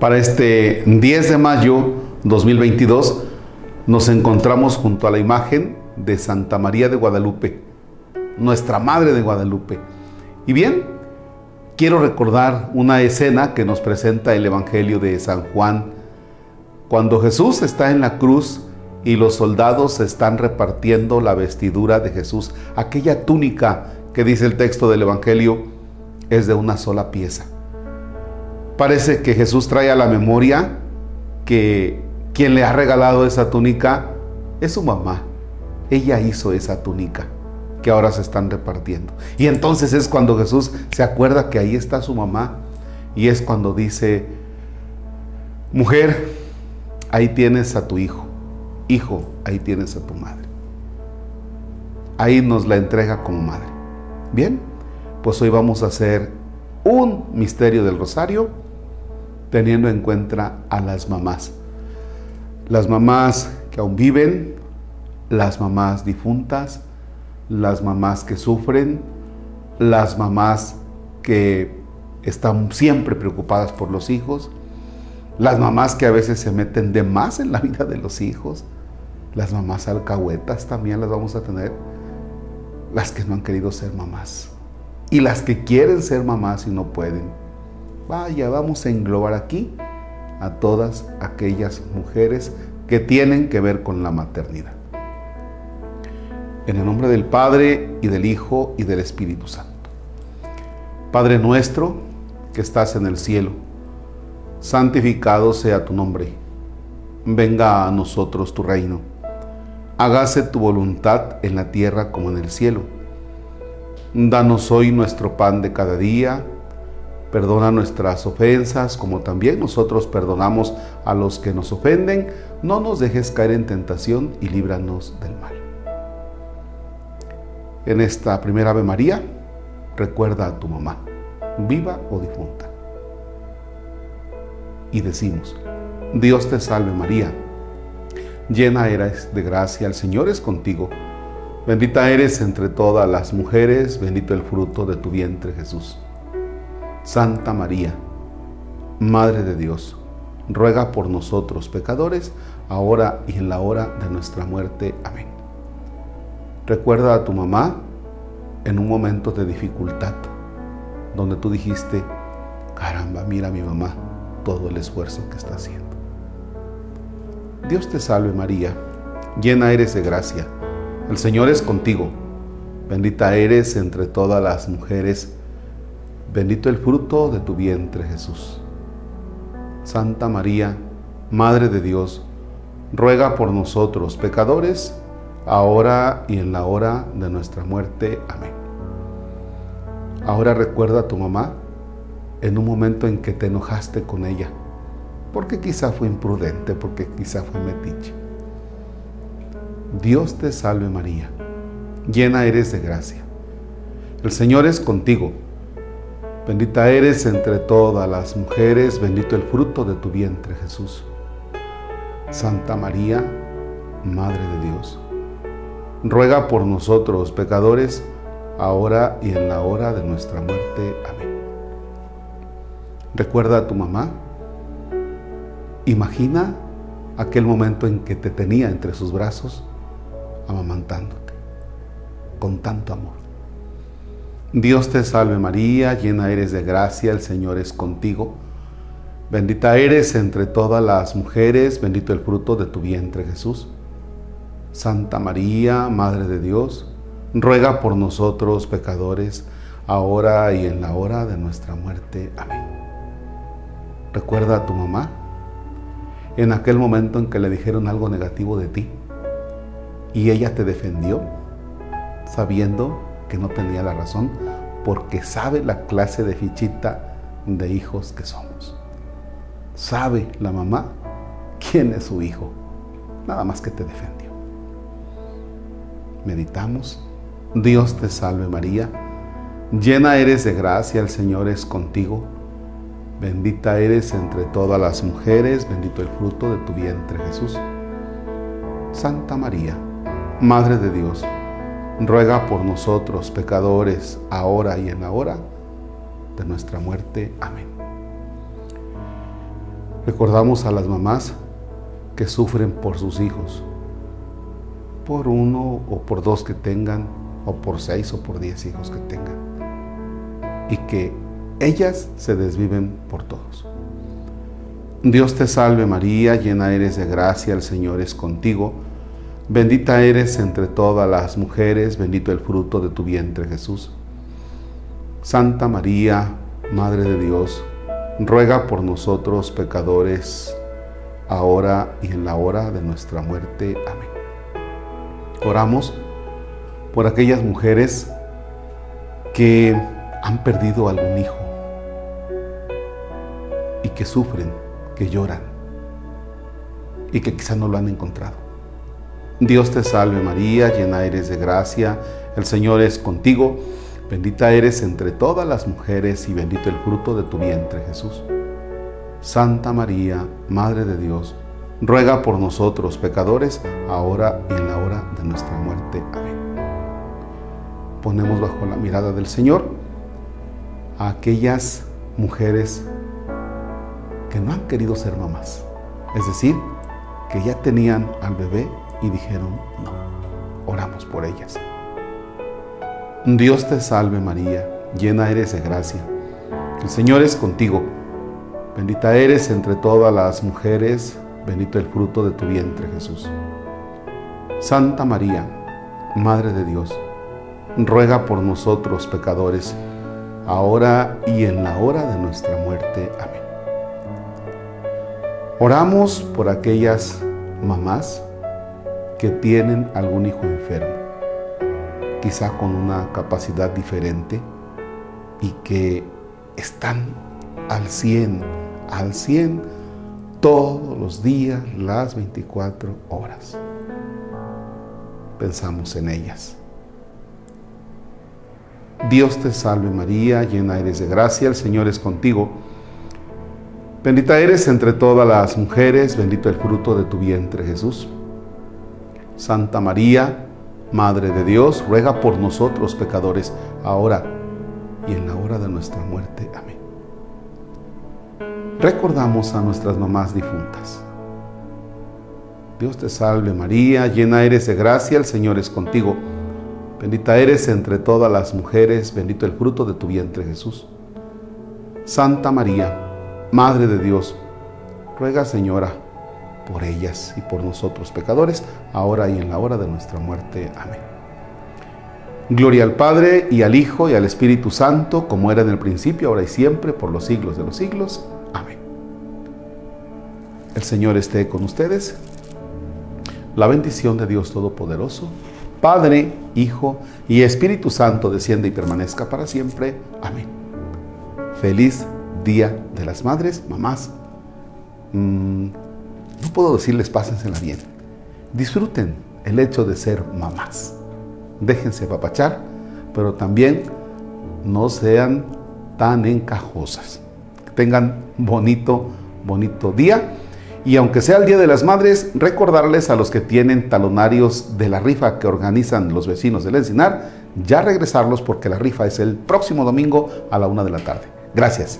Para este 10 de mayo 2022 nos encontramos junto a la imagen de Santa María de Guadalupe, nuestra Madre de Guadalupe. Y bien, quiero recordar una escena que nos presenta el Evangelio de San Juan, cuando Jesús está en la cruz y los soldados están repartiendo la vestidura de Jesús, aquella túnica que dice el texto del Evangelio es de una sola pieza parece que Jesús trae a la memoria que quien le ha regalado esa túnica es su mamá. Ella hizo esa túnica que ahora se están repartiendo. Y entonces es cuando Jesús se acuerda que ahí está su mamá y es cuando dice, mujer, ahí tienes a tu hijo, hijo, ahí tienes a tu madre. Ahí nos la entrega como madre. Bien, pues hoy vamos a hacer un misterio del rosario teniendo en cuenta a las mamás. Las mamás que aún viven, las mamás difuntas, las mamás que sufren, las mamás que están siempre preocupadas por los hijos, las mamás que a veces se meten de más en la vida de los hijos, las mamás alcahuetas también las vamos a tener, las que no han querido ser mamás y las que quieren ser mamás y no pueden Vaya, vamos a englobar aquí a todas aquellas mujeres que tienen que ver con la maternidad. En el nombre del Padre y del Hijo y del Espíritu Santo. Padre nuestro que estás en el cielo, santificado sea tu nombre. Venga a nosotros tu reino. Hágase tu voluntad en la tierra como en el cielo. Danos hoy nuestro pan de cada día Perdona nuestras ofensas como también nosotros perdonamos a los que nos ofenden. No nos dejes caer en tentación y líbranos del mal. En esta primera Ave María, recuerda a tu mamá, viva o difunta. Y decimos, Dios te salve María, llena eres de gracia, el Señor es contigo. Bendita eres entre todas las mujeres, bendito el fruto de tu vientre Jesús. Santa María, Madre de Dios, ruega por nosotros pecadores, ahora y en la hora de nuestra muerte. Amén. Recuerda a tu mamá en un momento de dificultad, donde tú dijiste, caramba, mira a mi mamá, todo el esfuerzo que está haciendo. Dios te salve María, llena eres de gracia, el Señor es contigo, bendita eres entre todas las mujeres, Bendito el fruto de tu vientre, Jesús. Santa María, Madre de Dios, ruega por nosotros pecadores, ahora y en la hora de nuestra muerte. Amén. Ahora recuerda a tu mamá en un momento en que te enojaste con ella, porque quizá fue imprudente, porque quizá fue metiche. Dios te salve María, llena eres de gracia. El Señor es contigo Bendita eres entre todas las mujeres, bendito el fruto de tu vientre Jesús. Santa María, Madre de Dios, ruega por nosotros pecadores, ahora y en la hora de nuestra muerte. Amén. Recuerda a tu mamá. Imagina aquel momento en que te tenía entre sus brazos, amamantándote, con tanto amor. Dios te salve María, llena eres de gracia, el Señor es contigo. Bendita eres entre todas las mujeres, bendito el fruto de tu vientre Jesús. Santa María, Madre de Dios, ruega por nosotros pecadores, ahora y en la hora de nuestra muerte. Amén. Recuerda a tu mamá en aquel momento en que le dijeron algo negativo de ti y ella te defendió sabiendo que no tenía la razón porque sabe la clase de fichita de hijos que somos. Sabe la mamá quién es su hijo, nada más que te defendió. Meditamos. Dios te salve María, llena eres de gracia, el Señor es contigo. Bendita eres entre todas las mujeres, bendito el fruto de tu vientre Jesús. Santa María, Madre de Dios, ruega por nosotros pecadores, ahora y en la hora de nuestra muerte. Amén. Recordamos a las mamás que sufren por sus hijos, por uno o por dos que tengan, o por seis o por diez hijos que tengan, y que ellas se desviven por todos. Dios te salve María, llena eres de gracia, el Señor es contigo, bendita eres entre todas las mujeres, bendito el fruto de tu vientre Jesús. Santa María, Madre de Dios, ruega por nosotros pecadores, ahora y en la hora de nuestra muerte. Amén. Oramos por aquellas mujeres que han perdido algún hijo y que sufren, que lloran y que quizá no lo han encontrado. Dios te salve María, llena eres de gracia, el Señor es contigo. Bendita eres entre todas las mujeres y bendito el fruto de tu vientre, Jesús. Santa María, Madre de Dios, ruega por nosotros pecadores, ahora y en la hora de nuestra muerte. Amén. Ponemos bajo la mirada del Señor a aquellas mujeres que no han querido ser mamás. Es decir, que ya tenían al bebé y dijeron no. Oramos por ellas. Dios te salve María, llena eres de gracia. El Señor es contigo. Bendita eres entre todas las mujeres, bendito el fruto de tu vientre Jesús. Santa María, Madre de Dios, ruega por nosotros pecadores, ahora y en la hora de nuestra muerte. Amén. Oramos por aquellas mamás que tienen algún hijo enfermo quizá con una capacidad diferente y que están al 100, al 100 todos los días, las 24 horas. Pensamos en ellas. Dios te salve María, llena eres de gracia, el Señor es contigo. Bendita eres entre todas las mujeres, bendito el fruto de tu vientre Jesús. Santa María, Madre de Dios, ruega por nosotros pecadores, ahora y en la hora de nuestra muerte. Amén. Recordamos a nuestras mamás difuntas. Dios te salve María, llena eres de gracia, el Señor es contigo. Bendita eres entre todas las mujeres, bendito el fruto de tu vientre Jesús. Santa María, Madre de Dios, ruega Señora por ellas y por nosotros pecadores, ahora y en la hora de nuestra muerte. Amén. Gloria al Padre y al Hijo y al Espíritu Santo, como era en el principio, ahora y siempre, por los siglos de los siglos. Amén. El Señor esté con ustedes. La bendición de Dios Todopoderoso, Padre, Hijo y Espíritu Santo, desciende y permanezca para siempre. Amén. Feliz Día de las Madres, mamás. Mm, no puedo decirles pásensela bien. Disfruten el hecho de ser mamás. Déjense papachar, pero también no sean tan encajosas. Tengan bonito, bonito día. Y aunque sea el Día de las Madres, recordarles a los que tienen talonarios de la rifa que organizan los vecinos del Encinar, ya regresarlos porque la rifa es el próximo domingo a la una de la tarde. Gracias.